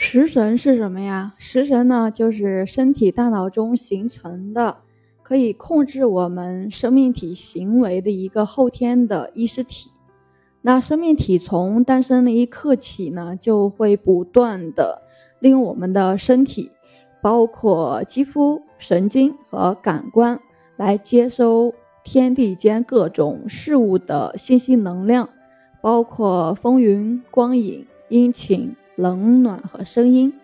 食神是什么呀？食神呢，就是身体大脑中形成的，可以控制我们生命体行为的一个后天的意识体。那生命体从诞生的一刻起呢，就会不断的利用我们的身体，包括肌肤、神经和感官，来接收天地间各种事物的信息能量，包括风云、光影、阴晴、冷暖和声音。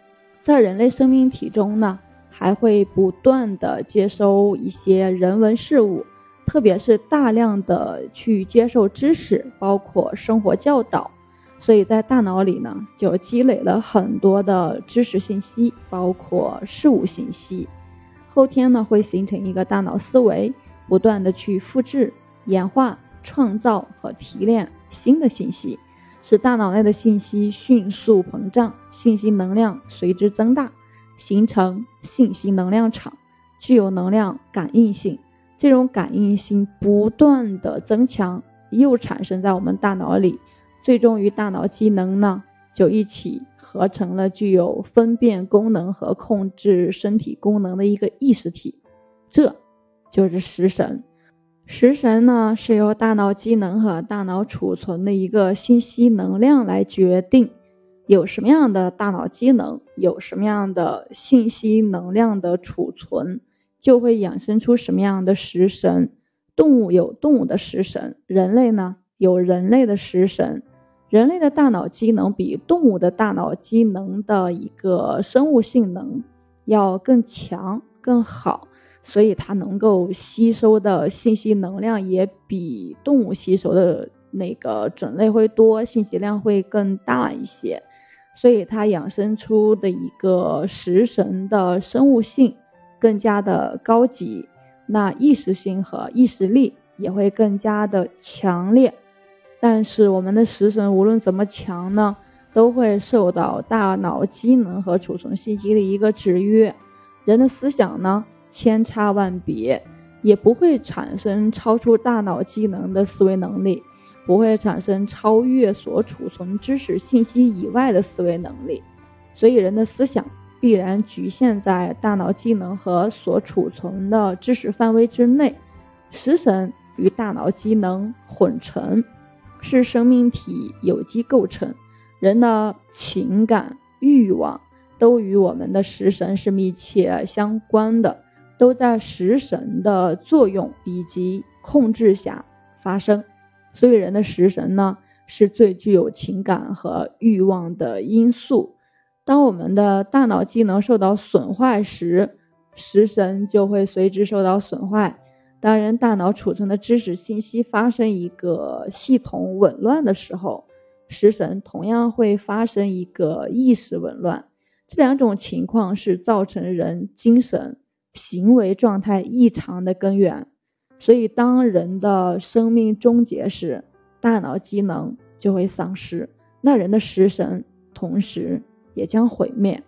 在人类生命体中呢，还会不断的接收一些人文事物。特别是大量的去接受知识，包括生活教导，所以在大脑里呢就积累了很多的知识信息，包括事物信息。后天呢会形成一个大脑思维，不断的去复制、演化、创造和提炼新的信息，使大脑内的信息迅速膨胀，信息能量随之增大，形成信息能量场，具有能量感应性。这种感应性不断的增强，又产生在我们大脑里，最终与大脑机能呢就一起合成了具有分辨功能和控制身体功能的一个意识体，这就是食神。食神呢是由大脑机能和大脑储存的一个信息能量来决定，有什么样的大脑机能，有什么样的信息能量的储存。就会衍生出什么样的食神？动物有动物的食神，人类呢有人类的食神。人类的大脑机能比动物的大脑机能的一个生物性能要更强更好，所以它能够吸收的信息能量也比动物吸收的那个种类会多，信息量会更大一些，所以它养生出的一个食神的生物性。更加的高级，那意识性和意识力也会更加的强烈。但是我们的食神无论怎么强呢，都会受到大脑机能和储存信息的一个制约。人的思想呢千差万别，也不会产生超出大脑机能的思维能力，不会产生超越所储存知识信息以外的思维能力。所以人的思想。必然局限在大脑机能和所储存的知识范围之内。食神与大脑机能混成，是生命体有机构成。人的情感、欲望都与我们的食神是密切相关的，都在食神的作用以及控制下发生。所以，人的食神呢，是最具有情感和欲望的因素。当我们的大脑机能受到损坏时，食神就会随之受到损坏。当人大脑储存的知识信息发生一个系统紊乱的时候，食神同样会发生一个意识紊乱。这两种情况是造成人精神行为状态异常的根源。所以，当人的生命终结时，大脑机能就会丧失，那人的食神同时。也将毁灭。